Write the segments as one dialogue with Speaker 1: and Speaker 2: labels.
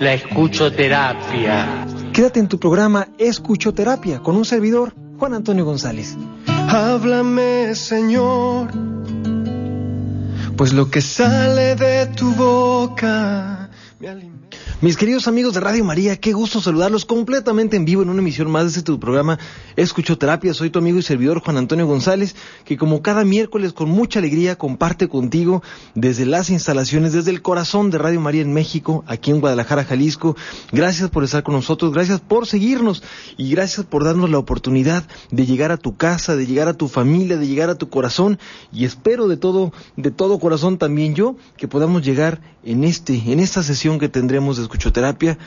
Speaker 1: la escuchoterapia.
Speaker 2: Quédate en tu programa Escuchoterapia con un servidor, Juan Antonio González.
Speaker 3: Háblame, Señor, pues lo que sale de tu boca me alimenta.
Speaker 2: Mis queridos amigos de Radio María, qué gusto saludarlos completamente en vivo en una emisión más de este tu programa Escuchoterapia. Soy tu amigo y servidor Juan Antonio González, que como cada miércoles con mucha alegría comparte contigo desde las instalaciones, desde el corazón de Radio María en México, aquí en Guadalajara, Jalisco. Gracias por estar con nosotros, gracias por seguirnos y gracias por darnos la oportunidad de llegar a tu casa, de llegar a tu familia, de llegar a tu corazón y espero de todo, de todo corazón también yo que podamos llegar en este, en esta sesión que tendremos de escuchoterapia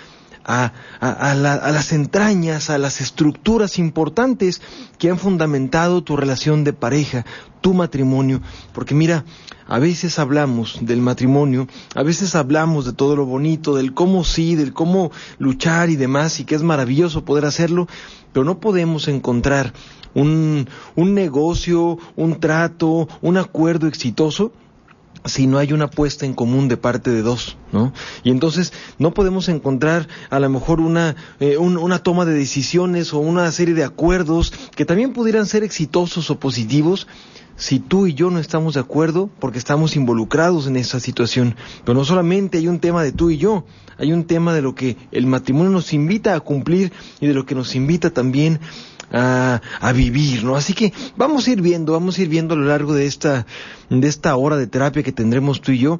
Speaker 2: a, a, la, a, las entrañas, a las estructuras importantes que han fundamentado tu relación de pareja, tu matrimonio. Porque mira, a veces hablamos del matrimonio, a veces hablamos de todo lo bonito, del cómo sí, del cómo luchar y demás, y que es maravilloso poder hacerlo, pero no podemos encontrar un, un negocio, un trato, un acuerdo exitoso si no hay una apuesta en común de parte de dos, ¿no? Y entonces no podemos encontrar a lo mejor una, eh, un, una toma de decisiones o una serie de acuerdos que también pudieran ser exitosos o positivos si tú y yo no estamos de acuerdo porque estamos involucrados en esa situación. Pero no solamente hay un tema de tú y yo, hay un tema de lo que el matrimonio nos invita a cumplir y de lo que nos invita también a, a, vivir, ¿no? Así que vamos a ir viendo, vamos a ir viendo a lo largo de esta, de esta hora de terapia que tendremos tú y yo.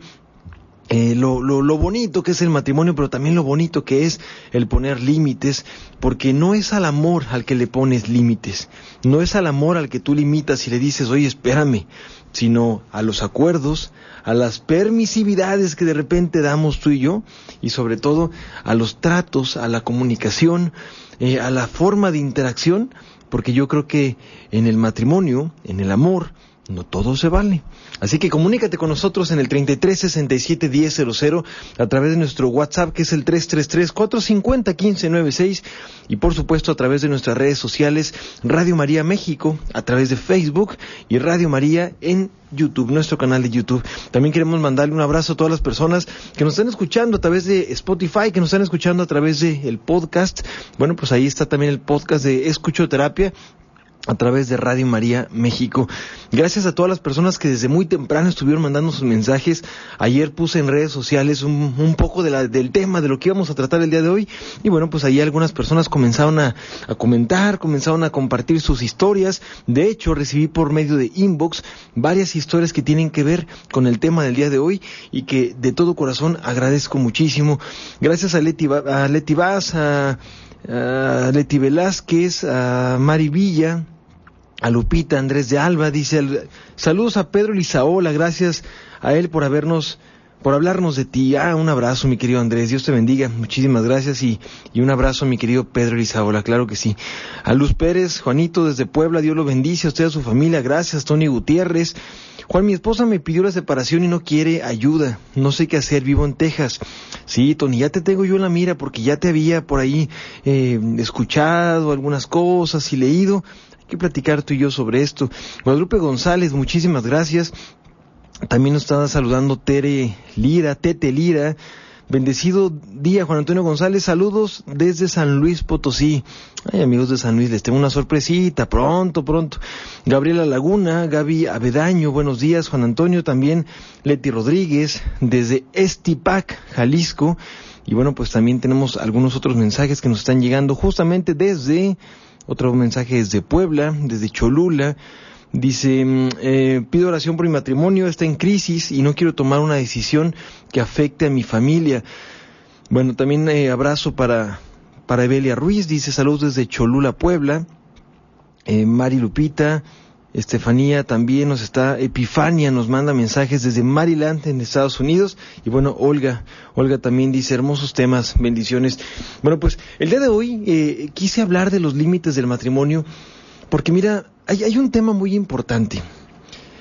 Speaker 2: Eh, lo, lo, lo, bonito que es el matrimonio, pero también lo bonito que es el poner límites, porque no es al amor al que le pones límites, no es al amor al que tú limitas y le dices, oye, espérame, sino a los acuerdos, a las permisividades que de repente damos tú y yo, y sobre todo a los tratos, a la comunicación, eh, a la forma de interacción, porque yo creo que en el matrimonio, en el amor, no todo se vale. Así que comunícate con nosotros en el 33 67 1000 a través de nuestro WhatsApp que es el 333 450 1596 y por supuesto a través de nuestras redes sociales Radio María México a través de Facebook y Radio María en YouTube, nuestro canal de YouTube. También queremos mandarle un abrazo a todas las personas que nos están escuchando a través de Spotify, que nos están escuchando a través de el podcast. Bueno, pues ahí está también el podcast de Escuchoterapia a través de Radio María México. Gracias a todas las personas que desde muy temprano estuvieron mandando sus mensajes. Ayer puse en redes sociales un, un poco de la, del tema de lo que íbamos a tratar el día de hoy. Y bueno, pues ahí algunas personas comenzaron a, comentar, comenzaron a compartir sus historias. De hecho, recibí por medio de inbox varias historias que tienen que ver con el tema del día de hoy y que de todo corazón agradezco muchísimo. Gracias a Leti, a Leti Vaz, a Leti Velázquez, a Mari Villa, a Lupita Andrés de Alba, dice, saludos a Pedro Lizaola, gracias a él por habernos, por hablarnos de ti. Ah, un abrazo, mi querido Andrés, Dios te bendiga, muchísimas gracias y, y un abrazo mi querido Pedro Lizaola, claro que sí. A Luz Pérez, Juanito desde Puebla, Dios lo bendice, a usted a su familia, gracias, Tony Gutiérrez. Juan, mi esposa me pidió la separación y no quiere ayuda. No sé qué hacer, vivo en Texas. Sí, Tony, ya te tengo yo en la mira porque ya te había por ahí eh, escuchado algunas cosas y leído. Que platicar tú y yo sobre esto. Guadalupe González, muchísimas gracias. También nos está saludando Tere Lira, Tete Lira. Bendecido día, Juan Antonio González. Saludos desde San Luis Potosí. Ay, amigos de San Luis, les tengo una sorpresita. Pronto, pronto. Gabriela Laguna, Gaby Avedaño, buenos días. Juan Antonio también. Leti Rodríguez, desde Estipac, Jalisco. Y bueno, pues también tenemos algunos otros mensajes que nos están llegando justamente desde, otro mensaje desde Puebla, desde Cholula. Dice, eh, pido oración por mi matrimonio, está en crisis y no quiero tomar una decisión que afecte a mi familia. Bueno, también eh, abrazo para, para Evelia Ruiz, dice saludos desde Cholula, Puebla. Eh, Mari Lupita, Estefanía también nos está, Epifania nos manda mensajes desde Maryland en Estados Unidos y bueno, Olga, Olga también dice hermosos temas, bendiciones. Bueno, pues el día de hoy eh, quise hablar de los límites del matrimonio porque mira, hay, hay un tema muy importante.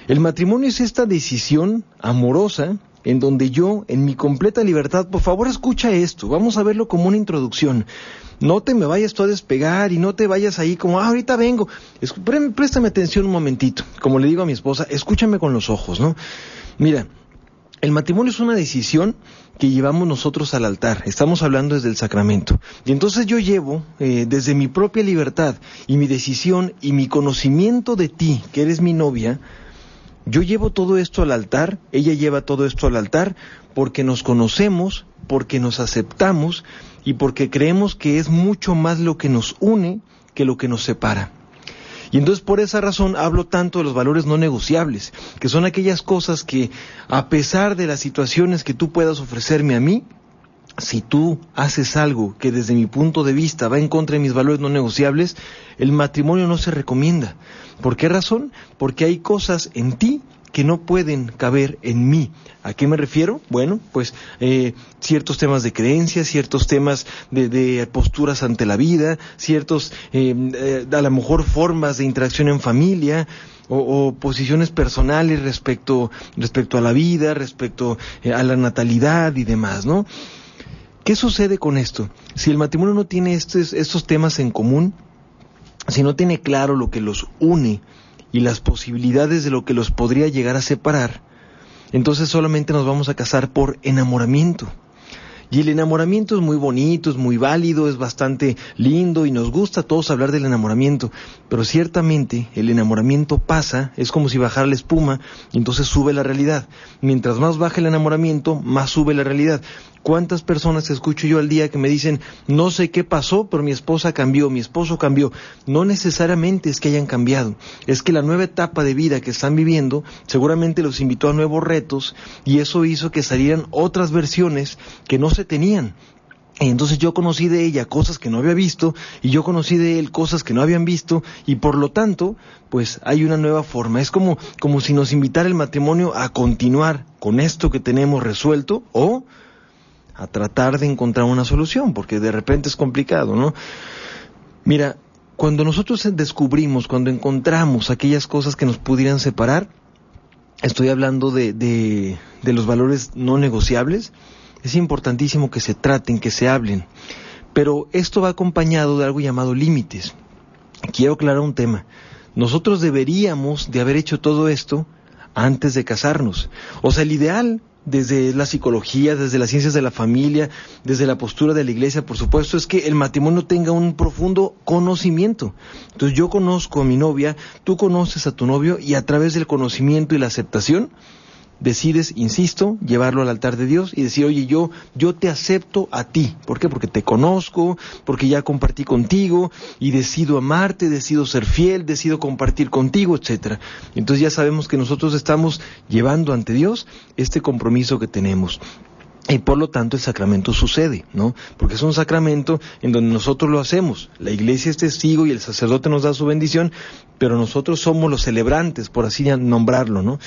Speaker 2: El matrimonio es esta decisión amorosa en donde yo, en mi completa libertad, por favor escucha esto, vamos a verlo como una introducción. No te me vayas tú a despegar y no te vayas ahí como, ah, ahorita vengo. préstame atención un momentito. Como le digo a mi esposa, escúchame con los ojos, ¿no? Mira, el matrimonio es una decisión que llevamos nosotros al altar. Estamos hablando desde el sacramento. Y entonces yo llevo eh, desde mi propia libertad y mi decisión y mi conocimiento de ti, que eres mi novia, yo llevo todo esto al altar, ella lleva todo esto al altar, porque nos conocemos, porque nos aceptamos y porque creemos que es mucho más lo que nos une que lo que nos separa. Y entonces por esa razón hablo tanto de los valores no negociables, que son aquellas cosas que a pesar de las situaciones que tú puedas ofrecerme a mí, si tú haces algo que desde mi punto de vista va en contra de mis valores no negociables, el matrimonio no se recomienda. ¿Por qué razón? Porque hay cosas en ti que no pueden caber en mí. ¿A qué me refiero? Bueno, pues eh, ciertos temas de creencias, ciertos temas de, posturas ante la vida, ciertos, eh, eh, a lo mejor formas de interacción en familia, o, posiciones personales respecto, respecto a la vida, respecto a la natalidad y demás, ¿no? ¿Qué sucede con esto? Si el matrimonio no tiene estos, temas en común, si no tiene claro lo que los une, y las posibilidades de lo que los podría llegar a separar, entonces solamente nos vamos a casar por enamoramiento. Y el enamoramiento es muy bonito, es muy válido, es bastante lindo y nos gusta a todos hablar del enamoramiento, pero ciertamente el enamoramiento pasa, es como si bajara la espuma y entonces sube la realidad. Mientras más baja el enamoramiento, más sube la realidad. ¿Cuántas personas escucho yo al día que me dicen, no sé qué pasó, pero mi esposa cambió, mi esposo cambió? No necesariamente es que hayan cambiado, es que la nueva etapa de vida que están viviendo seguramente los invitó a nuevos retos y eso hizo que salieran otras versiones que no se tenían. Y entonces yo conocí de ella cosas que no había visto y yo conocí de él cosas que no habían visto y por lo tanto, pues hay una nueva forma. Es como, como si nos invitara el matrimonio a continuar con esto que tenemos resuelto o a tratar de encontrar una solución, porque de repente es complicado, ¿no? Mira, cuando nosotros descubrimos, cuando encontramos aquellas cosas que nos pudieran separar, estoy hablando de, de, de los valores no negociables, es importantísimo que se traten, que se hablen, pero esto va acompañado de algo llamado límites. Quiero aclarar un tema. Nosotros deberíamos de haber hecho todo esto antes de casarnos. O sea, el ideal desde la psicología, desde las ciencias de la familia, desde la postura de la iglesia, por supuesto, es que el matrimonio tenga un profundo conocimiento. Entonces yo conozco a mi novia, tú conoces a tu novio y a través del conocimiento y la aceptación, decides, insisto, llevarlo al altar de Dios y decir, oye, yo, yo te acepto a ti. ¿Por qué? Porque te conozco, porque ya compartí contigo y decido amarte, decido ser fiel, decido compartir contigo, etcétera. Entonces ya sabemos que nosotros estamos llevando ante Dios este compromiso que tenemos. Y por lo tanto el sacramento sucede, ¿no? Porque es un sacramento en donde nosotros lo hacemos. La iglesia es testigo y el sacerdote nos da su bendición, pero nosotros somos los celebrantes, por así nombrarlo, ¿no?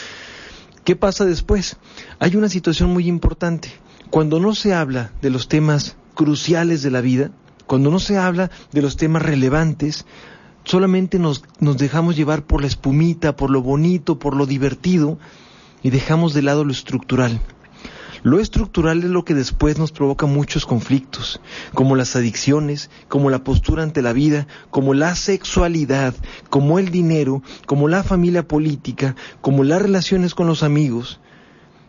Speaker 2: ¿Qué pasa después? Hay una situación muy importante. Cuando no se habla de los temas cruciales de la vida, cuando no se habla de los temas relevantes, solamente nos, dejamos llevar por la espumita, por lo bonito, por lo divertido, y dejamos de lado lo estructural. Lo estructural es lo que después nos provoca muchos conflictos, como las adicciones, como la postura ante la vida, como la sexualidad, como el dinero, como la familia política, como las relaciones con los amigos.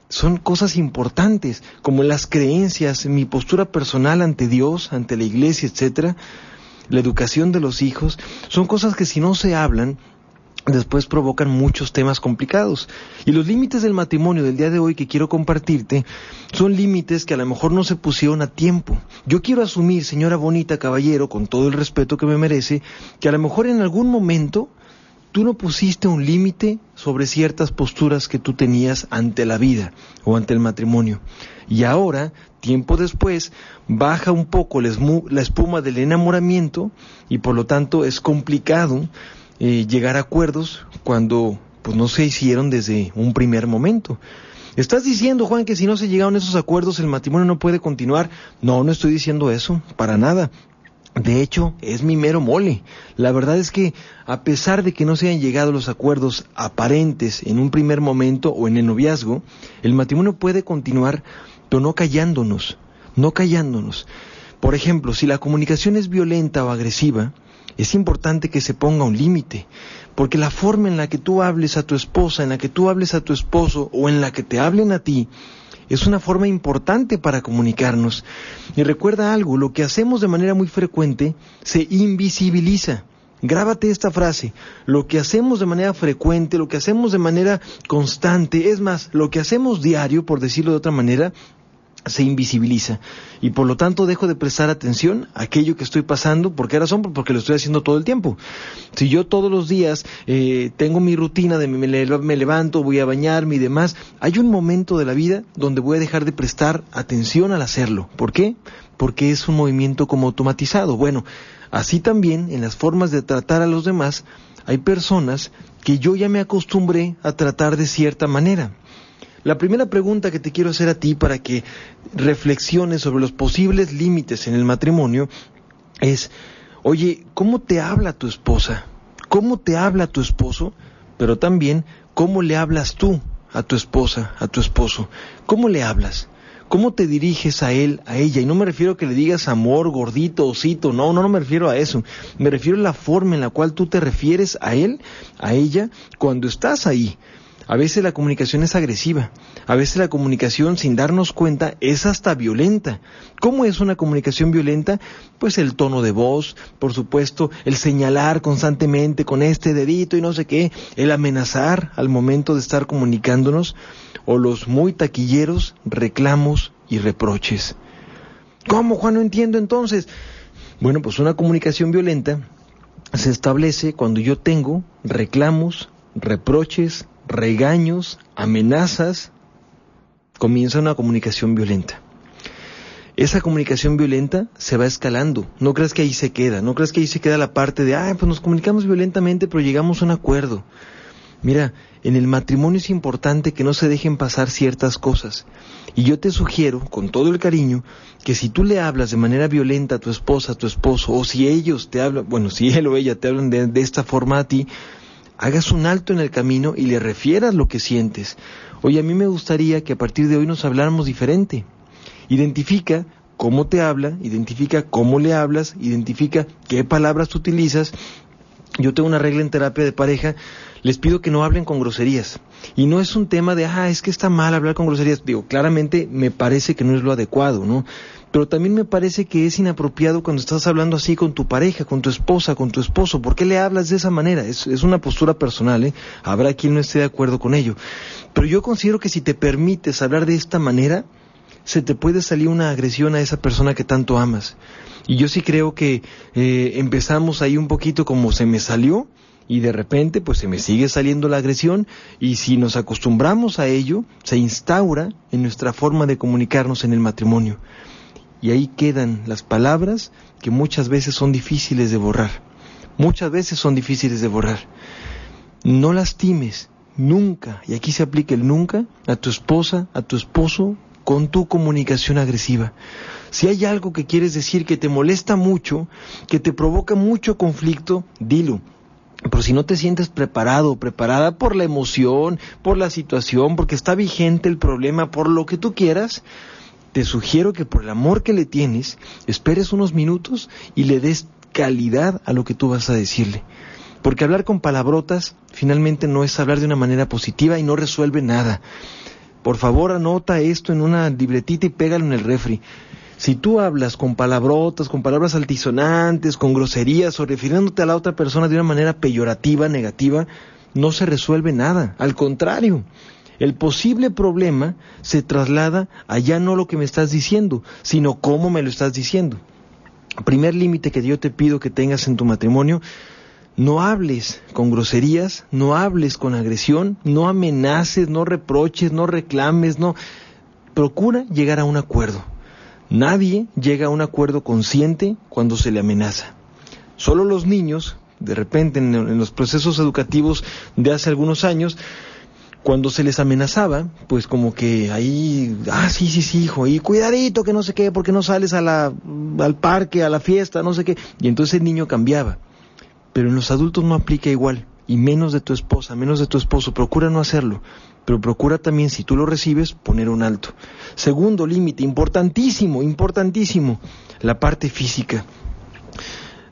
Speaker 2: Son cosas importantes, como las creencias, mi postura personal ante Dios, ante la iglesia, etcétera, la educación de los hijos, son cosas que si no se hablan, después provocan muchos temas complicados. Y los límites del matrimonio del día de hoy que quiero compartirte son límites que a lo mejor no se pusieron a tiempo. Yo quiero asumir, señora bonita, caballero, con todo el respeto que me merece, que a lo mejor en algún momento tú no pusiste un límite sobre ciertas posturas que tú tenías ante la vida o ante el matrimonio. Y ahora, tiempo después, baja un poco la espuma del enamoramiento y por lo tanto es complicado eh, llegar a acuerdos cuando pues no se hicieron desde un primer momento. ¿Estás diciendo, Juan, que si no se llegaron esos acuerdos el matrimonio no puede continuar? No, no estoy diciendo eso, para nada. De hecho, es mi mero mole. La verdad es que, a pesar de que no se hayan llegado los acuerdos aparentes en un primer momento o en el noviazgo, el matrimonio puede continuar, pero no callándonos, no callándonos. Por ejemplo, si la comunicación es violenta o agresiva, es importante que se ponga un límite, porque la forma en la que tú hables a tu esposa, en la que tú hables a tu esposo o en la que te hablen a ti, es una forma importante para comunicarnos. Y recuerda algo, lo que hacemos de manera muy frecuente se invisibiliza. Grábate esta frase, lo que hacemos de manera frecuente, lo que hacemos de manera constante, es más, lo que hacemos diario, por decirlo de otra manera, se invisibiliza y por lo tanto dejo de prestar atención a aquello que estoy pasando. ¿Por qué razón? Porque lo estoy haciendo todo el tiempo. Si yo todos los días eh, tengo mi rutina de me, me levanto, voy a bañarme y demás, hay un momento de la vida donde voy a dejar de prestar atención al hacerlo. ¿Por qué? Porque es un movimiento como automatizado. Bueno, así también en las formas de tratar a los demás hay personas que yo ya me acostumbré a tratar de cierta manera. La primera pregunta que te quiero hacer a ti para que reflexiones sobre los posibles límites en el matrimonio es, oye, ¿cómo te habla tu esposa? ¿Cómo te habla tu esposo? Pero también, ¿cómo le hablas tú a tu esposa, a tu esposo? ¿Cómo le hablas? ¿Cómo te diriges a él, a ella? Y no me refiero a que le digas amor, gordito, osito, no, no, no me refiero a eso. Me refiero a la forma en la cual tú te refieres a él, a ella, cuando estás ahí. A veces la comunicación es agresiva, a veces la comunicación sin darnos cuenta es hasta violenta. ¿Cómo es una comunicación violenta? Pues el tono de voz, por supuesto, el señalar constantemente con este dedito y no sé qué, el amenazar al momento de estar comunicándonos, o los muy taquilleros reclamos y reproches. ¿Cómo, Juan? No entiendo entonces. Bueno, pues una comunicación violenta se establece cuando yo tengo reclamos, reproches, regaños, amenazas, comienza una comunicación violenta. Esa comunicación violenta se va escalando. No creas que ahí se queda. No creas que ahí se queda la parte de, ah, pues nos comunicamos violentamente, pero llegamos a un acuerdo. Mira, en el matrimonio es importante que no se dejen pasar ciertas cosas. Y yo te sugiero, con todo el cariño, que si tú le hablas de manera violenta a tu esposa, a tu esposo, o si ellos te hablan, bueno, si él o ella te hablan de, de esta forma a ti, hagas un alto en el camino y le refieras lo que sientes. Oye, a mí me gustaría que a partir de hoy nos habláramos diferente. Identifica cómo te habla, identifica cómo le hablas, identifica qué palabras utilizas. Yo tengo una regla en terapia de pareja, les pido que no hablen con groserías. Y no es un tema de, ah, es que está mal hablar con groserías. Digo, claramente me parece que no es lo adecuado, ¿no? Pero también me parece que es inapropiado cuando estás hablando así con tu pareja, con tu esposa, con tu esposo. ¿Por qué le hablas de esa manera? Es, una postura personal, ¿eh? Habrá quien no esté de acuerdo con ello. Pero yo considero que si te permites hablar de esta manera, se te puede salir una agresión a esa persona que tanto amas. Y yo sí creo que eh, empezamos ahí un poquito como se me salió y de repente pues se me sigue saliendo la agresión y si nos acostumbramos a ello, se instaura en nuestra forma de comunicarnos en el matrimonio y ahí quedan las palabras que muchas veces son difíciles de borrar. Muchas veces son difíciles de borrar. No lastimes nunca, y aquí se aplica el nunca, a tu esposa, a tu esposo, con tu comunicación agresiva. Si hay algo que quieres decir que te molesta mucho, que te provoca mucho conflicto, dilo. Pero si no te sientes preparado preparada por la emoción, por la situación, porque está vigente el problema, por lo que tú quieras, te sugiero que por el amor que le tienes, esperes unos minutos y le des calidad a lo que tú vas a decirle. Porque hablar con palabrotas finalmente no es hablar de una manera positiva y no resuelve nada. Por favor, anota esto en una libretita y pégalo en el refri. Si tú hablas con palabrotas, con palabras altisonantes, con groserías o refiriéndote a la otra persona de una manera peyorativa, negativa, no se resuelve nada. Al contrario, el posible problema se traslada a ya no lo que me estás diciendo, sino cómo me lo estás diciendo. Primer límite que yo te pido que tengas en tu matrimonio, no hables con groserías, no hables con agresión, no amenaces, no reproches, no reclames, no... Procura llegar a un acuerdo. Nadie llega a un acuerdo consciente cuando se le amenaza. Solo los niños de repente en, los procesos educativos de hace algunos años, cuando se les amenazaba, pues como que ahí, ah, sí, sí, sí, hijo, y cuidadito que no sé qué, porque no sales a la, al parque, a la fiesta, no sé qué. Y entonces el niño cambiaba. Pero en los adultos no aplica igual, y menos de tu esposa, menos de tu esposo, procura no hacerlo, pero procura también, si tú lo recibes, poner un alto. Segundo límite, importantísimo, importantísimo, la parte física.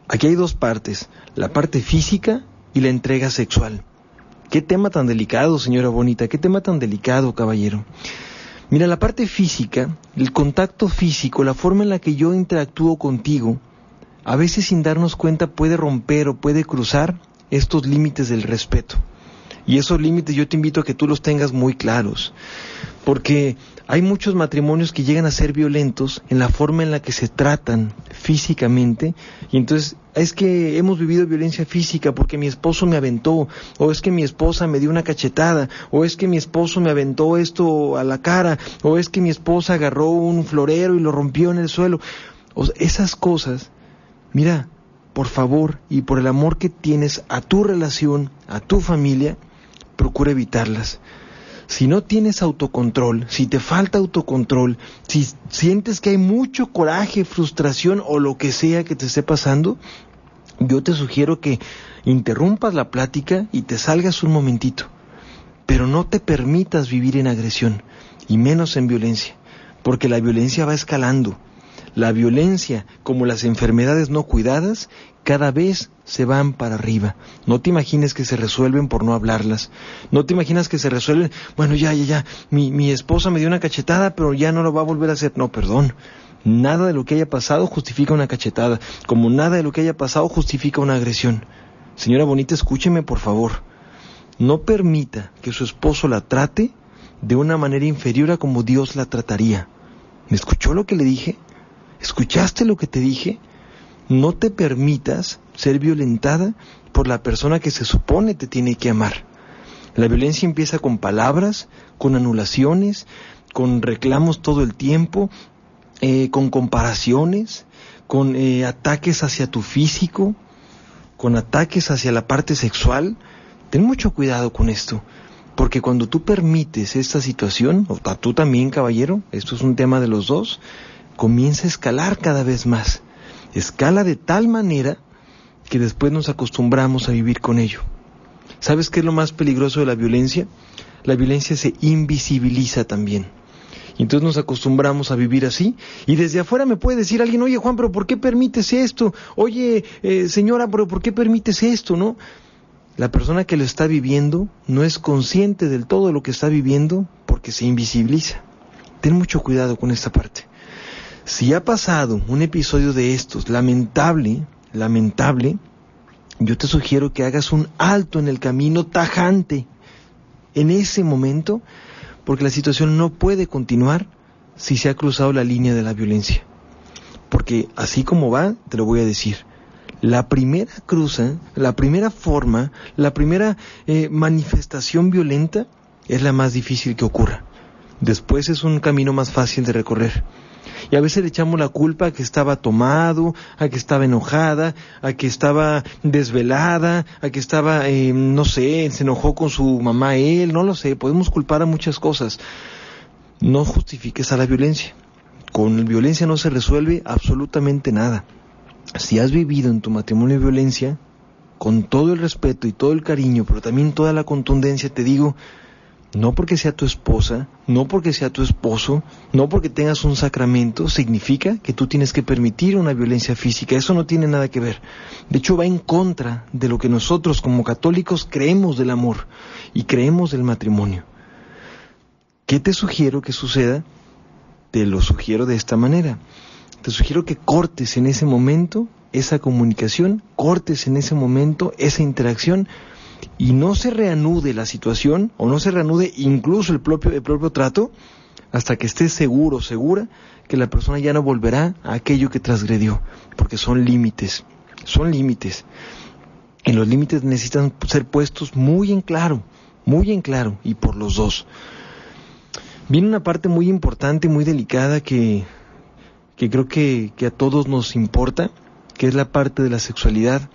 Speaker 2: Aquí hay dos partes, la parte física y la entrega sexual. Qué tema tan delicado, señora bonita, qué tema tan delicado, caballero. Mira, la parte física, el contacto físico, la forma en la que yo interactúo contigo, a veces sin darnos cuenta puede romper o puede cruzar estos límites del respeto. Y esos límites yo te invito a que tú los tengas muy claros, porque hay muchos matrimonios que llegan a ser violentos en la forma en la que se tratan físicamente, y entonces es que hemos vivido violencia física porque mi esposo me aventó, o es que mi esposa me dio una cachetada, o es que mi esposo me aventó esto a la cara, o es que mi esposa agarró un florero y lo rompió en el suelo. esas cosas, mira, por favor y por el amor que tienes a tu relación, a tu familia, procura evitarlas. Si no tienes autocontrol, si te falta autocontrol, si sientes que hay mucho coraje, frustración o lo que sea que te esté pasando, yo te sugiero que interrumpas la plática y te salgas un momentito. Pero no te permitas vivir en agresión, y menos en violencia, porque la violencia va escalando. La violencia, como las enfermedades no cuidadas, cada vez se van para arriba. No te imagines que se resuelven por no hablarlas. No te imaginas que se resuelven, bueno, ya, ya, ya, mi, mi esposa me dio una cachetada, pero ya no lo va a volver a hacer. No, perdón. Nada de lo que haya pasado justifica una cachetada, como nada de lo que haya pasado justifica una agresión. Señora Bonita, escúcheme por favor. No permita que su esposo la trate de una manera inferior a como Dios la trataría. ¿Me escuchó lo que le dije? ¿Escuchaste lo que te dije? No te permitas ser violentada por la persona que se supone te tiene que amar. La violencia empieza con palabras, con anulaciones, con reclamos todo el tiempo, eh, con comparaciones, con eh, ataques hacia tu físico, con ataques hacia la parte sexual. Ten mucho cuidado con esto, porque cuando tú permites esta situación, o tú también, caballero, esto es un tema de los dos, comienza a escalar cada vez más. Escala de tal manera que después nos acostumbramos a vivir con ello. ¿Sabes qué es lo más peligroso de la violencia? La violencia se invisibiliza también. Y entonces nos acostumbramos a vivir así. Y desde afuera me puede decir alguien, oye Juan, pero ¿por qué permites esto? Oye eh, señora, pero ¿por qué permites esto? ¿No? La persona que lo está viviendo no es consciente del todo lo que está viviendo porque se invisibiliza. Ten mucho cuidado con esta parte. Si ha pasado un episodio de estos lamentable, lamentable, yo te sugiero que hagas un alto en el camino tajante en ese momento, porque la situación no puede continuar si se ha cruzado la línea de la violencia. Porque así como va, te lo voy a decir, la primera cruza, la primera forma, la primera eh, manifestación violenta es la más difícil que ocurra. Después es un camino más fácil de recorrer. Y a veces le echamos la culpa a que estaba tomado, a que estaba enojada, a que estaba desvelada, a que estaba, eh, no sé, se enojó con su mamá él, no lo sé, podemos culpar a muchas cosas. No justifiques a la violencia. Con violencia no se resuelve absolutamente nada. Si has vivido en tu matrimonio violencia, con todo el respeto y todo el cariño, pero también toda la contundencia, te digo, no porque sea tu esposa, no porque sea tu esposo, no porque tengas un sacramento, significa que tú tienes que permitir una violencia física. Eso no tiene nada que ver. De hecho, va en contra de lo que nosotros como católicos creemos del amor y creemos del matrimonio. ¿Qué te sugiero que suceda? Te lo sugiero de esta manera. Te sugiero que cortes en ese momento esa comunicación, cortes en ese momento esa interacción y no se reanude la situación o no se reanude incluso el propio, el propio trato hasta que estés seguro, segura que la persona ya no volverá a aquello que transgredió, porque son límites, son límites. Y los límites necesitan ser puestos muy en claro, muy en claro, y por los dos. Viene una parte muy importante, muy delicada que, que creo que, que a todos nos importa, que es la parte de la sexualidad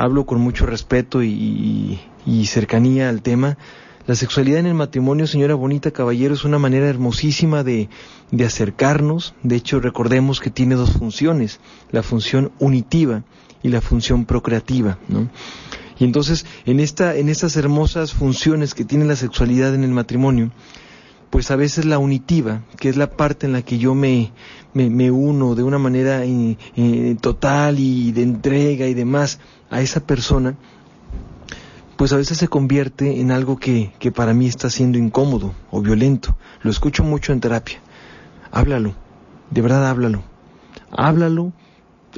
Speaker 2: hablo con mucho respeto y, cercanía al tema. La sexualidad en el matrimonio, señora Bonita Caballero, es una manera hermosísima de, de, acercarnos. De hecho, recordemos que tiene dos funciones, la función unitiva y la función procreativa, ¿no? Y entonces, en, esta, en estas hermosas funciones que tiene la sexualidad en el matrimonio, pues a veces la unitiva, que es la parte en la que yo me, me, uno de una manera eh, eh, total y de entrega y demás a esa persona, pues a veces se convierte en algo que, que para mí está siendo incómodo o violento. Lo escucho mucho en terapia. Háblalo, de verdad háblalo. Háblalo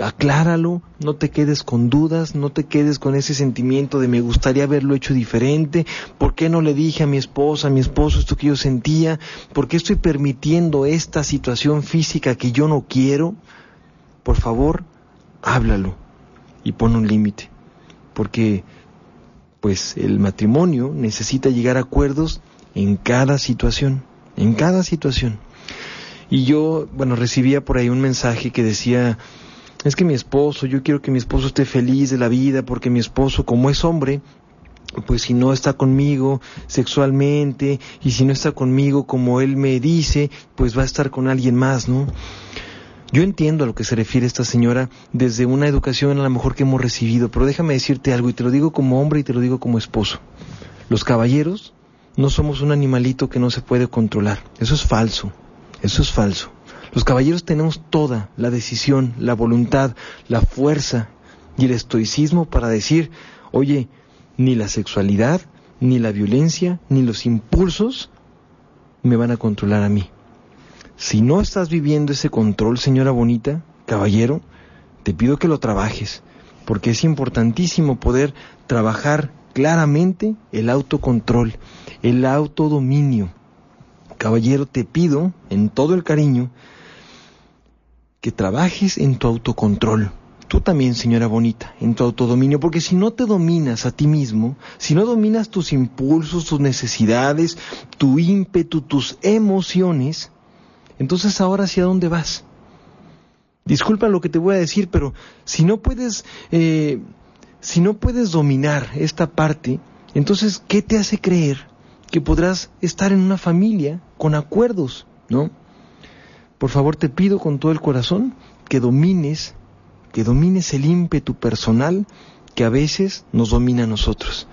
Speaker 2: acláralo, no te quedes con dudas, no te quedes con ese sentimiento de me gustaría haberlo hecho diferente, ¿por qué no le dije a mi esposa, a mi esposo esto que yo sentía? ¿Por qué estoy permitiendo esta situación física que yo no quiero? Por favor, háblalo y pon un límite, porque pues el matrimonio necesita llegar a acuerdos en cada situación, en cada situación. Y yo, bueno, recibía por ahí un mensaje que decía, es que mi esposo, yo quiero que mi esposo esté feliz de la vida porque mi esposo, como es hombre, pues si no está conmigo sexualmente y si no está conmigo como él me dice, pues va a estar con alguien más, ¿no? Yo entiendo a lo que se refiere esta señora desde una educación a lo mejor que hemos recibido, pero déjame decirte algo y te lo digo como hombre y te lo digo como esposo. Los caballeros no somos un animalito que no se puede controlar. Eso es falso. Eso es falso. Los caballeros tenemos toda la decisión, la voluntad, la fuerza y el estoicismo para decir, oye, ni la sexualidad, ni la violencia, ni los impulsos me van a controlar a mí. Si no estás viviendo ese control, señora bonita, caballero, te pido que lo trabajes, porque es importantísimo poder trabajar claramente el autocontrol, el autodominio. Caballero, te pido, en todo el cariño, que trabajes en tu autocontrol. Tú también, señora bonita, en tu autodominio, porque si no te dominas a ti mismo, si no dominas tus impulsos, tus necesidades, tu ímpetu, tus emociones, entonces ahora hacia dónde vas? Disculpa lo que te voy a decir, pero si no puedes, eh, si no puedes dominar esta parte, entonces, ¿qué te hace creer que podrás estar en una familia con acuerdos, no? Por favor, te pido con todo el corazón que domines, que domines el ímpetu personal que a veces nos domina a nosotros.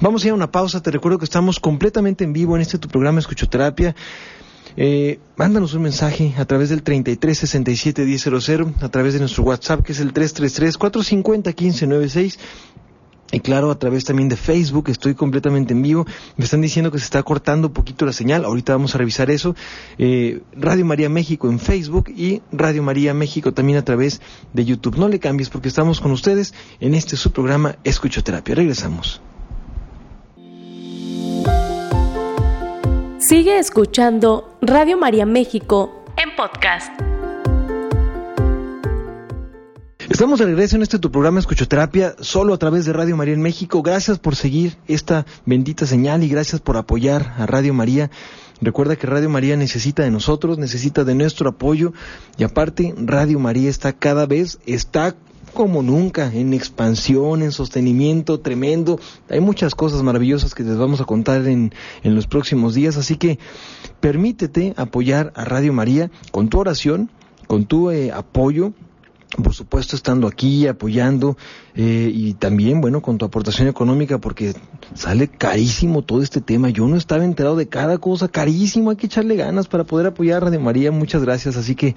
Speaker 2: Vamos a ir a una pausa, te recuerdo que estamos completamente en vivo en este tu programa Escuchoterapia. Eh, mándanos un mensaje a través del 33 67 a través de nuestro WhatsApp que es el 333 450 1596 y claro, a través también de Facebook, estoy completamente en vivo. Me están diciendo que se está cortando un poquito la señal. Ahorita vamos a revisar eso. Eh, Radio María México en Facebook y Radio María México también a través de YouTube. No le cambies porque estamos con ustedes en este su programa Escuchoterapia. Regresamos.
Speaker 4: Sigue escuchando Radio María México en podcast.
Speaker 2: Estamos de regreso en este tu programa Escuchoterapia, solo a través de Radio María en México. Gracias por seguir esta bendita señal y gracias por apoyar a Radio María. Recuerda que Radio María necesita de nosotros, necesita de nuestro apoyo y aparte Radio María está cada vez, está como nunca, en expansión, en sostenimiento tremendo. Hay muchas cosas maravillosas que les vamos a contar en, en los próximos días, así que permítete apoyar a Radio María con tu oración, con tu eh, apoyo por supuesto estando aquí apoyando eh, y también bueno con tu aportación económica porque sale carísimo todo este tema. Yo no estaba enterado de cada cosa carísimo hay que echarle ganas para poder apoyar a Radio María muchas gracias. Así que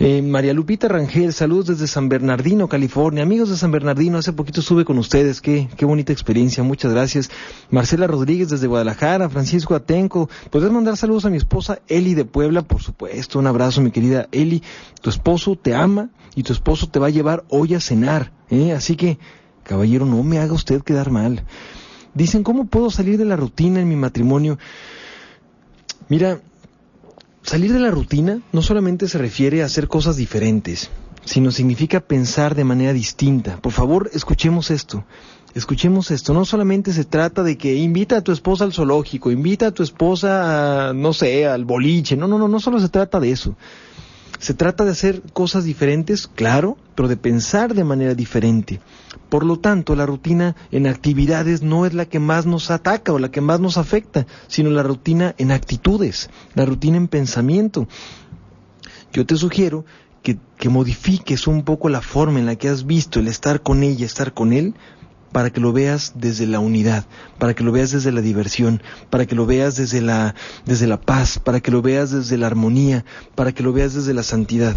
Speaker 2: eh, María Lupita Rangel saludos desde San Bernardino California. Amigos de San Bernardino hace poquito estuve con ustedes qué qué bonita experiencia muchas gracias. Marcela Rodríguez desde Guadalajara Francisco Atenco puedes mandar saludos a mi esposa Eli de Puebla por supuesto un abrazo mi querida Eli. Tu esposo te ama y tu esposo te va a llevar hoy a cenar. ¿eh? Así que, caballero, no me haga usted quedar mal. Dicen, ¿cómo puedo salir de la rutina en mi matrimonio? Mira, salir de la rutina no solamente se refiere a hacer cosas diferentes, sino significa pensar de manera distinta. Por favor, escuchemos esto. Escuchemos esto, no solamente se trata de que invita a tu esposa al zoológico, invita a tu esposa a, no sé, al boliche, no, no, no, no solo se trata de eso Se trata de hacer cosas diferentes, claro, pero de pensar de manera diferente. Por lo tanto, la rutina en actividades no es la que más nos ataca o la que más nos afecta, sino la rutina en actitudes, la rutina en pensamiento. Yo te sugiero que, que modifiques un poco la forma en la que has visto el estar con ella, estar con él, para que lo veas desde la unidad, para que lo veas desde la diversión, para que lo veas desde la, desde la paz, para que lo veas desde la armonía, para que lo veas desde la santidad.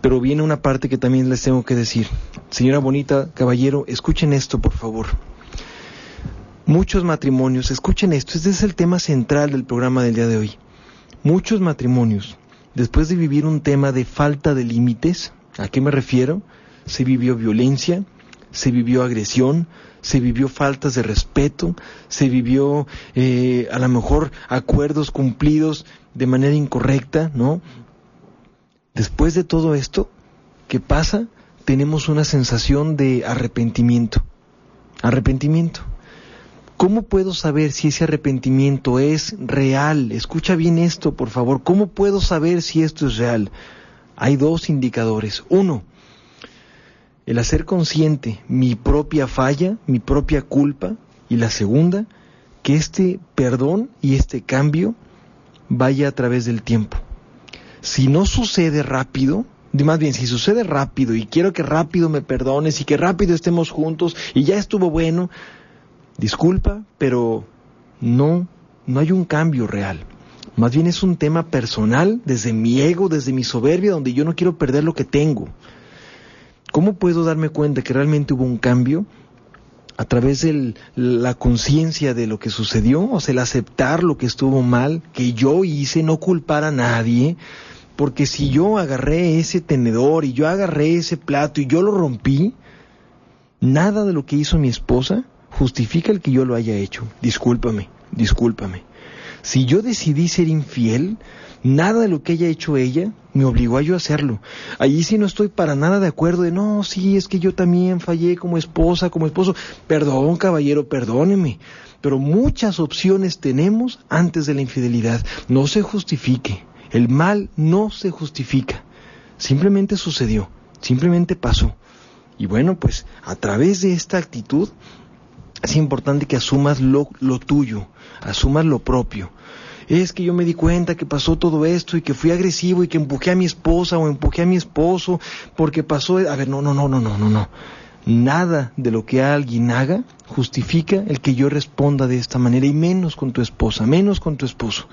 Speaker 2: Pero viene una parte que también les tengo que decir. Señora Bonita, caballero, escuchen esto, por favor. Muchos matrimonios, escuchen esto, este es el tema central del programa del día de hoy. Muchos matrimonios, después de vivir un tema de falta de límites, ¿a qué me refiero? Se vivió violencia, se vivió agresión, se vivió faltas de respeto, se vivió eh, a lo mejor acuerdos cumplidos de manera incorrecta, ¿no? Después de todo esto, ¿qué pasa? Tenemos una sensación de arrepentimiento. Arrepentimiento. ¿Cómo puedo saber si ese arrepentimiento es real? Escucha bien esto, por favor. ¿Cómo puedo saber si esto es real? Hay dos indicadores. Uno, el hacer consciente mi propia falla, mi propia culpa, y la segunda, que este perdón y este cambio vaya a través del tiempo. Si no sucede rápido, más bien si sucede rápido y quiero que rápido me perdones y que rápido estemos juntos y ya estuvo bueno, disculpa, pero no, no hay un cambio real. Más bien es un tema personal, desde mi ego, desde mi soberbia, donde yo no quiero perder lo que tengo. ¿Cómo puedo darme cuenta que realmente hubo un cambio? A través de la conciencia de lo que sucedió, o sea, el aceptar lo que estuvo mal, que yo hice, no culpar a nadie, porque si yo agarré ese tenedor y yo agarré ese plato y yo lo rompí, nada de lo que hizo mi esposa justifica el que yo lo haya hecho. Discúlpame, discúlpame. Si yo decidí ser infiel, Nada de lo que haya hecho ella me obligó a yo hacerlo. Allí sí no estoy para nada de acuerdo de, no, sí, es que yo también fallé como esposa, como esposo. Perdón, caballero, perdóneme. Pero muchas opciones tenemos antes de la infidelidad. No se justifique. El mal no se justifica. Simplemente sucedió. Simplemente pasó. Y bueno, pues a través de esta actitud es importante que asumas lo tuyo, asumas lo propio es que yo me di cuenta que pasó todo esto y que fui agresivo y que empujé a mi esposa o empujé a mi esposo porque pasó... A ver, no, no, no, no, no, no, no. Nada de lo que alguien haga justifica el que yo responda de esta manera y menos con tu esposa, menos con tu esposo.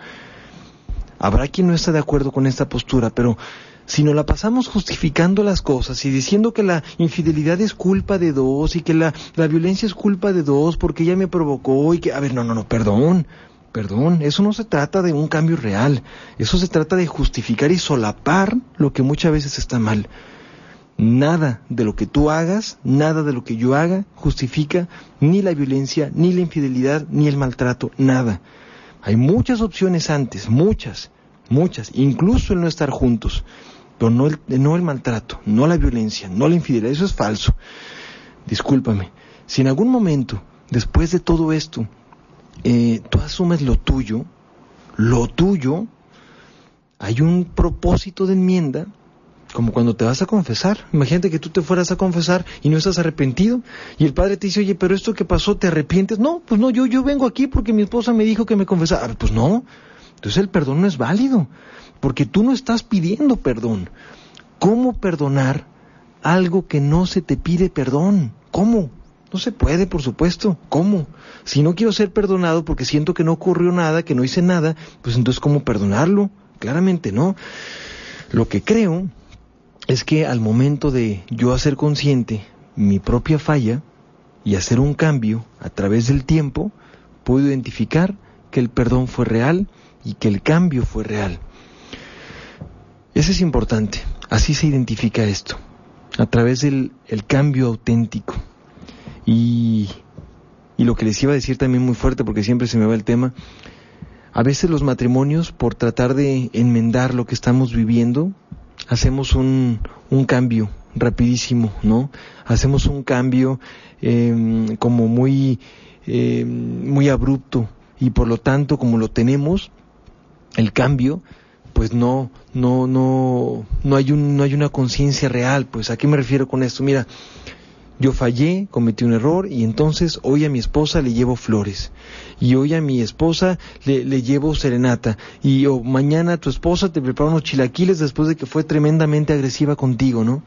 Speaker 2: Habrá quien no está de acuerdo con esta postura, pero si no la pasamos justificando las cosas y diciendo que la infidelidad es culpa de dos y que la, la violencia es culpa de dos porque ella me provocó y que, a ver, no, no, no, perdón, Perdón, eso no se trata de un cambio real, eso se trata de justificar y solapar lo que muchas veces está mal. Nada de lo que tú hagas, nada de lo que yo haga justifica ni la violencia, ni la infidelidad, ni el maltrato, nada. Hay muchas opciones antes, muchas, muchas, incluso el no estar juntos, pero no el, maltrato, no la violencia, no la infidelidad, eso es falso. Discúlpame, si en algún momento, después de todo esto, eh, tú asumes lo tuyo, lo tuyo, hay un propósito de enmienda, como cuando te vas a confesar. Imagínate que tú te fueras a confesar y no estás arrepentido. Y el padre te dice, oye, pero esto que pasó, ¿te arrepientes? No, pues no, yo, yo vengo aquí porque mi esposa me dijo que me confesara. pues no. Entonces el perdón no es válido, porque tú no estás pidiendo perdón. ¿Cómo perdonar algo que no se te pide perdón? ¿Cómo? No se puede, por supuesto. ¿Cómo? Si no quiero ser perdonado porque siento que no ocurrió nada, que no hice nada, pues entonces ¿cómo perdonarlo? Claramente no. Lo que creo es que al momento de yo hacer consciente mi propia falla y hacer un cambio a través del tiempo, puedo identificar que el perdón fue real y que el cambio fue real. Eso es importante. Así se identifica esto, a través del el cambio auténtico. Y, y lo que les iba a decir también muy fuerte, porque siempre se me va el tema, a veces los matrimonios, por tratar de enmendar lo que estamos viviendo, hacemos un, un cambio rapidísimo, ¿no? Hacemos un cambio em, como muy, em, muy abrupto y por lo tanto, como lo tenemos, el cambio pues no, no, no, no hay un, no hay una conciencia real. Pues a qué me refiero con esto. Mira, yo fallé, cometí un error y entonces hoy a mi esposa le llevo flores y hoy a mi esposa le, le llevo serenata y o mañana tu esposa te prepara unos chilaquiles después de que fue tremendamente agresiva contigo, ¿no?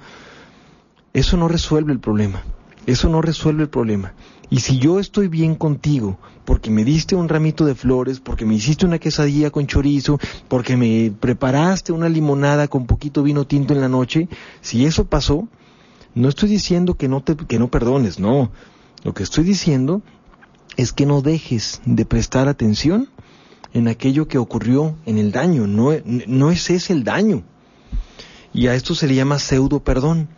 Speaker 2: Eso no resuelve el problema. Eso no resuelve el problema. Y si yo estoy bien contigo, porque me diste un ramito de flores, porque me hiciste una quesadilla con chorizo, porque me preparaste una limonada con poquito vino tinto en la noche, si eso pasó, no estoy diciendo que no, te, que no perdones, no. Lo que estoy diciendo es que no dejes de prestar atención en aquello que ocurrió en el daño. No, no es ese el daño. Y a esto se le llama pseudo perdón.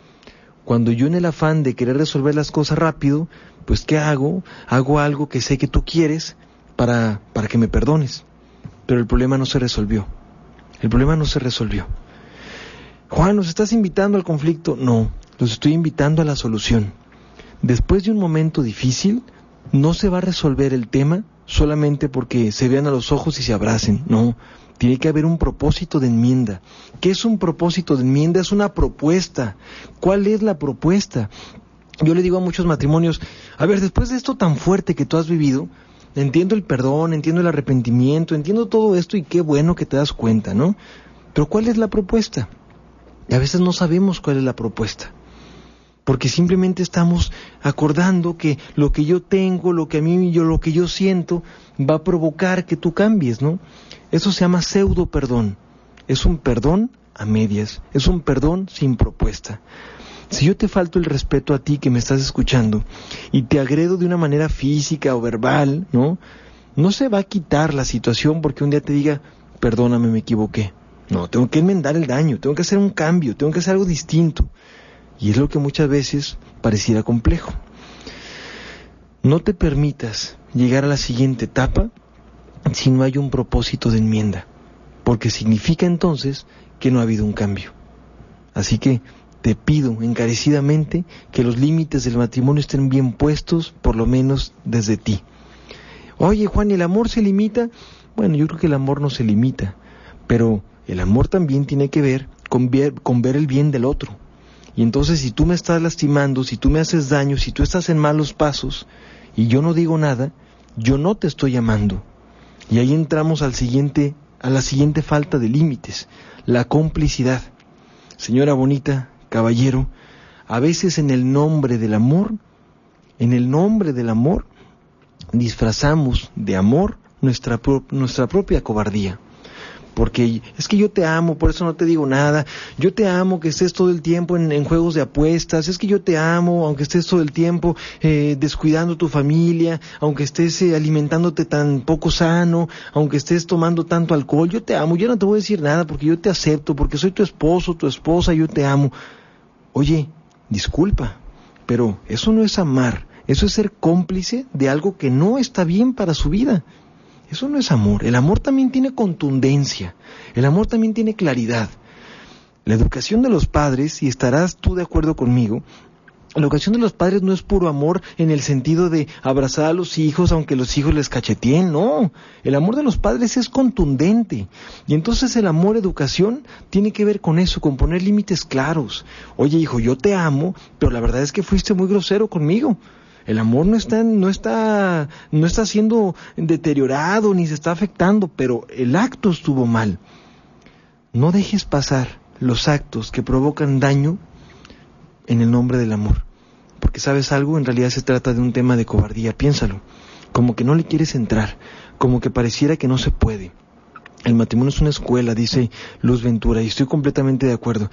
Speaker 2: Cuando yo en el afán de querer resolver las cosas rápido, pues ¿qué hago? Hago algo que sé que tú quieres para, para que me perdones. Pero el problema no se resolvió. El problema no se resolvió. Juan, ¿nos estás invitando al conflicto? No, los estoy invitando a la solución. Después de un momento difícil, no se va a resolver el tema solamente porque se vean a los ojos y se abracen. No, tiene que haber un propósito de enmienda. ¿Qué es un propósito de enmienda? Es una propuesta. ¿Cuál es la propuesta? Yo le digo a muchos matrimonios, a ver, después de esto tan fuerte que tú has vivido, entiendo el perdón, entiendo el arrepentimiento, entiendo todo esto y qué bueno que te das cuenta, ¿no? Pero ¿cuál es la propuesta? Y a veces no sabemos cuál es la propuesta porque simplemente estamos acordando que lo que yo tengo, lo que a mí yo lo que yo siento va a provocar que tú cambies, ¿no? Eso se llama pseudo perdón. Es un perdón a medias, es un perdón sin propuesta. Si yo te falto el respeto a ti que me estás escuchando y te agredo de una manera física o verbal, ¿no? No se va a quitar la situación porque un día te diga, perdóname, me equivoqué. No, tengo que enmendar el daño, tengo que hacer un cambio, tengo que hacer algo distinto. Y es lo que muchas veces pareciera complejo. No te permitas llegar a la siguiente etapa si no hay un propósito de enmienda, porque significa entonces que no ha habido un cambio. Así que te pido encarecidamente que los límites del matrimonio estén bien puestos, por lo menos desde ti. Oye Juan, ¿y el amor se limita? Bueno, yo creo que el amor no se limita, pero el amor también tiene que ver con ver, con ver el bien del otro. Y entonces si tú me estás lastimando, si tú me haces daño, si tú estás en malos pasos y yo no digo nada, yo no te estoy amando. Y ahí entramos al siguiente, a la siguiente falta de límites, la complicidad. Señora bonita, caballero, a veces en el nombre del amor, en el nombre del amor, disfrazamos de amor nuestra, nuestra propia cobardía porque es que yo te amo, por eso no te digo nada, yo te amo que estés todo el tiempo en, juegos de apuestas, es que yo te amo aunque estés todo el tiempo eh, descuidando tu familia, aunque estés eh, alimentándote tan poco sano, aunque estés tomando tanto alcohol, yo te amo, yo no te voy a decir nada porque yo te acepto, porque soy tu esposo, tu esposa, yo te amo. Oye, disculpa, pero eso no es amar, eso es ser cómplice de algo que no está bien para su vida. Eso no es amor. El amor también tiene contundencia. El amor también tiene claridad. La educación de los padres, y estarás tú de acuerdo conmigo, la educación de los padres no es puro amor en el sentido de abrazar a los hijos aunque los hijos les cacheteen, no. El amor de los padres es contundente. Y entonces el amor educación tiene que ver con eso, con poner límites claros. Oye hijo, yo te amo, pero la verdad es que fuiste muy grosero conmigo. El amor no está, no está, no está siendo deteriorado ni se está afectando, pero el acto estuvo mal. No dejes pasar los actos que provocan daño en el nombre del amor. Porque sabes algo, en realidad se trata de un tema de cobardía, piénsalo. Como que no le quieres entrar, como que pareciera que no se puede. El matrimonio es una escuela, dice Luz Ventura, y estoy completamente de acuerdo.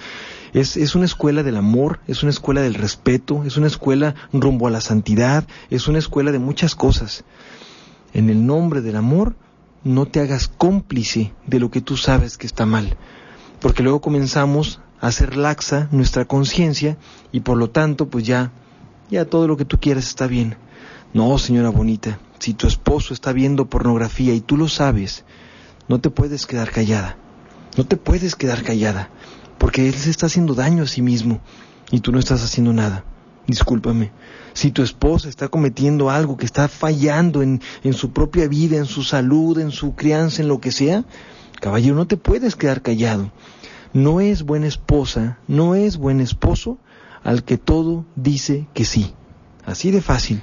Speaker 2: Es, es, una escuela del amor, es una escuela del respeto, es una escuela rumbo a la santidad, es una escuela de muchas cosas. En el nombre del amor, no te hagas cómplice de lo que tú sabes que está mal, porque luego comenzamos a hacer laxa nuestra conciencia y por lo tanto, pues ya, ya todo lo que tú quieras está bien. No, señora bonita, si tu esposo está viendo pornografía y tú lo sabes, no te puedes quedar callada. No te puedes quedar callada, porque él se está haciendo daño a sí mismo y tú no estás haciendo nada. Discúlpame. Si tu esposa está cometiendo algo que está fallando en, en su propia vida, en su salud, en su crianza, en lo que sea, Caballero, no te puedes quedar callado. No es buena esposa, no es buen esposo al que todo dice que sí. Así de fácil.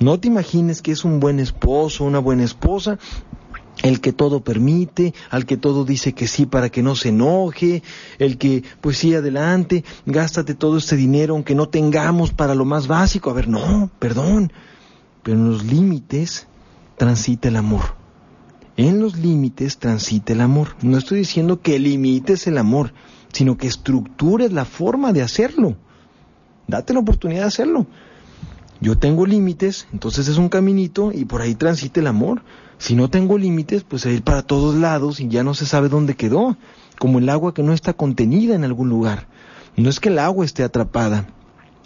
Speaker 2: No te imagines que es un buen esposo, una buena esposa, el que todo permite, al que todo dice que sí para que no se enoje, el que, pues sí, adelante, gástate todo este dinero aunque no tengamos para lo más básico. A ver, no, perdón, pero en los límites transita el amor. En los límites transita el amor. No estoy diciendo que limites el amor, sino que estructures la forma de hacerlo. Date la oportunidad de hacerlo. Yo tengo límites, entonces es un caminito y por ahí transita el amor. Si no tengo límites, pues a ir para todos lados y ya no se sabe dónde quedó, como el agua que no está contenida en algún lugar. No es que el agua esté atrapada,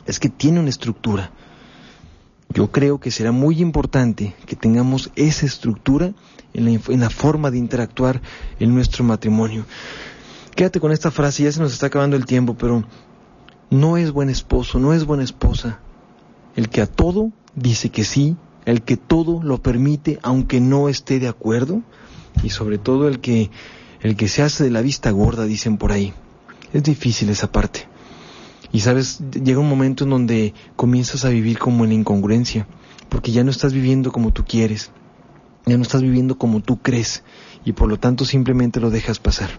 Speaker 2: es que tiene una estructura. Yo creo que será muy importante que tengamos esa estructura en la, en la forma de interactuar en nuestro matrimonio. Quédate con esta frase, ya se nos está acabando el tiempo, pero no es buen esposo, no es buena esposa el que a todo dice que sí, el que todo lo permite aunque no esté de acuerdo y sobre todo el que el que se hace de la vista gorda dicen por ahí. Es difícil esa parte. Y sabes, llega un momento en donde comienzas a vivir como en incongruencia, porque ya no estás viviendo como tú quieres, ya no estás viviendo como tú crees y por lo tanto simplemente lo dejas pasar.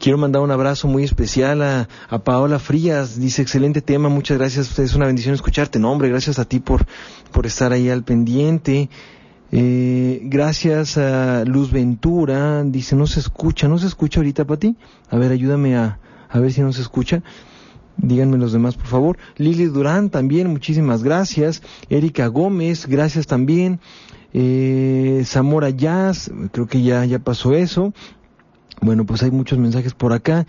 Speaker 2: Quiero mandar un abrazo muy especial a, Paola Frías. Dice, excelente tema, muchas gracias. Es una bendición escucharte. No, hombre, gracias a ti por, por estar ahí al pendiente. Eh, gracias a Luz Ventura. Dice, no se escucha, no se escucha ahorita para ti. A ver, ayúdame a, a ver si no se escucha. Díganme los demás, por favor. Lili Durán también, muchísimas gracias. Erika Gómez, gracias también. Eh, Zamora Jazz, creo que ya, ya pasó eso. Bueno, pues hay muchos mensajes por acá.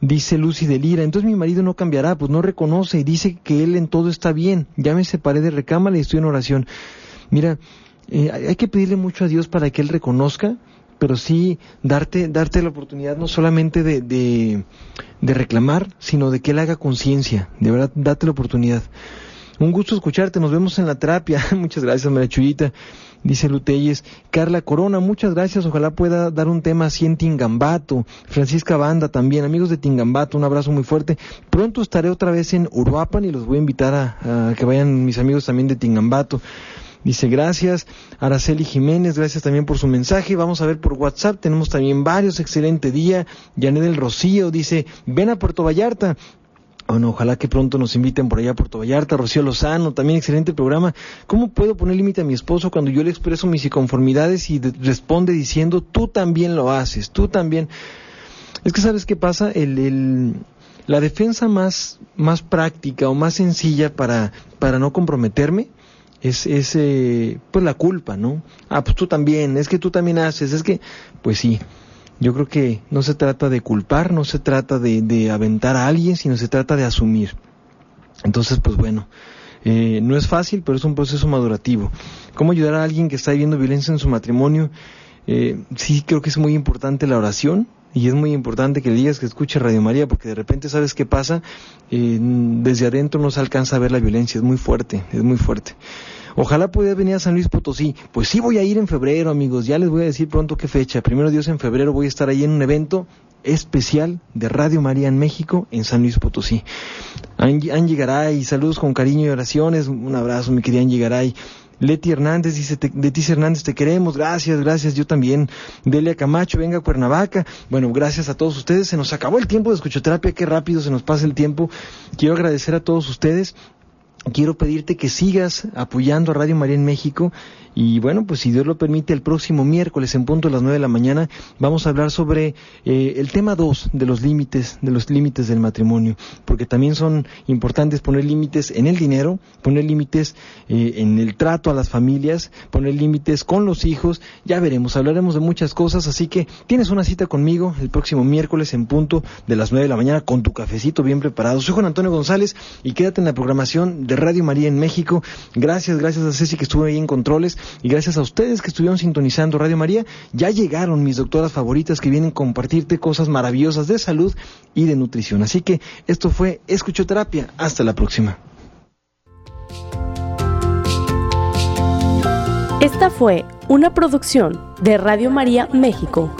Speaker 2: Dice Lucy de Lira, entonces mi marido no cambiará, pues no reconoce y dice que él en todo está bien. Ya me separé de recámara y estoy en oración. Mira, eh, hay que pedirle mucho a Dios para que él reconozca, pero sí darte, darte la oportunidad no solamente de, de, reclamar, sino de que él haga conciencia. De verdad, date la oportunidad. Un gusto escucharte, nos vemos en la terapia. Muchas gracias, María Chuyita dice Luteyes. Carla Corona, muchas gracias. Ojalá pueda dar un tema así en Tingambato. Francisca Banda también. Amigos de Tingambato, un abrazo muy fuerte. Pronto estaré otra vez en Uruapan y los voy a invitar a, que vayan mis amigos también de Tingambato. Dice gracias, Araceli Jiménez, gracias también por su mensaje. Vamos a ver por WhatsApp, tenemos también varios, excelente día. Janet del Rocío dice, ven a Puerto Vallarta, bueno, ojalá que pronto nos inviten por allá a Puerto Vallarta, Rocío Lozano, también excelente programa. ¿Cómo puedo poner límite a mi esposo cuando yo le expreso mis inconformidades y responde diciendo, tú también lo haces, tú también? Es que sabes qué pasa, el, la defensa más, más práctica o más sencilla para, para no comprometerme es, es eh, pues la culpa, ¿no? Ah, pues tú también, es que tú también haces, es que, pues sí, yo creo que no se trata de culpar, no se trata de, aventar a alguien, sino se trata de asumir. Entonces, pues bueno, eh, no es fácil, pero es un proceso madurativo. ¿Cómo ayudar a alguien que está viviendo violencia en su matrimonio? Eh, sí, creo que es muy importante la oración y es muy importante que le digas que escuche Radio María, porque de repente sabes qué pasa, eh, desde adentro no se alcanza a ver la violencia, es muy fuerte, es muy fuerte. Ojalá pudiera venir a San Luis Potosí. Pues sí voy a ir en febrero, amigos. Ya les voy a decir pronto qué fecha. Primero Dios en febrero voy a estar ahí en un evento especial de Radio María en México, en San Luis Potosí. Angie, Garay, saludos con cariño y oraciones. Un abrazo, mi querida Angie Garay. Leti Hernández dice, Leticia Hernández, te queremos, gracias, gracias, yo también. Delia Camacho, venga a Cuernavaca. Bueno, gracias a todos ustedes. Se nos acabó el tiempo de escuchoterapia, qué rápido se nos pasa el tiempo. Quiero agradecer a todos ustedes quiero pedirte que sigas apoyando a Radio María en México y bueno, pues si Dios lo permite, el próximo miércoles en punto a las nueve de la mañana vamos a hablar sobre eh, el tema dos de los límites, de los límites del matrimonio, porque también son importantes poner límites en el dinero, poner límites eh, en el trato a las familias, poner límites con los hijos, ya veremos, hablaremos de muchas cosas, así que tienes una cita conmigo el próximo miércoles en punto de las nueve de la mañana con tu cafecito bien preparado. Soy Juan Antonio González y quédate en la programación Radio María en México. Gracias, gracias a Ceci que estuvo ahí en controles. Y gracias a ustedes que estuvieron sintonizando Radio María, ya llegaron mis doctoras favoritas que vienen a compartirte cosas maravillosas de salud y de nutrición. Así que esto fue Escuchoterapia. Hasta la próxima.
Speaker 4: Esta fue una producción de Radio María México.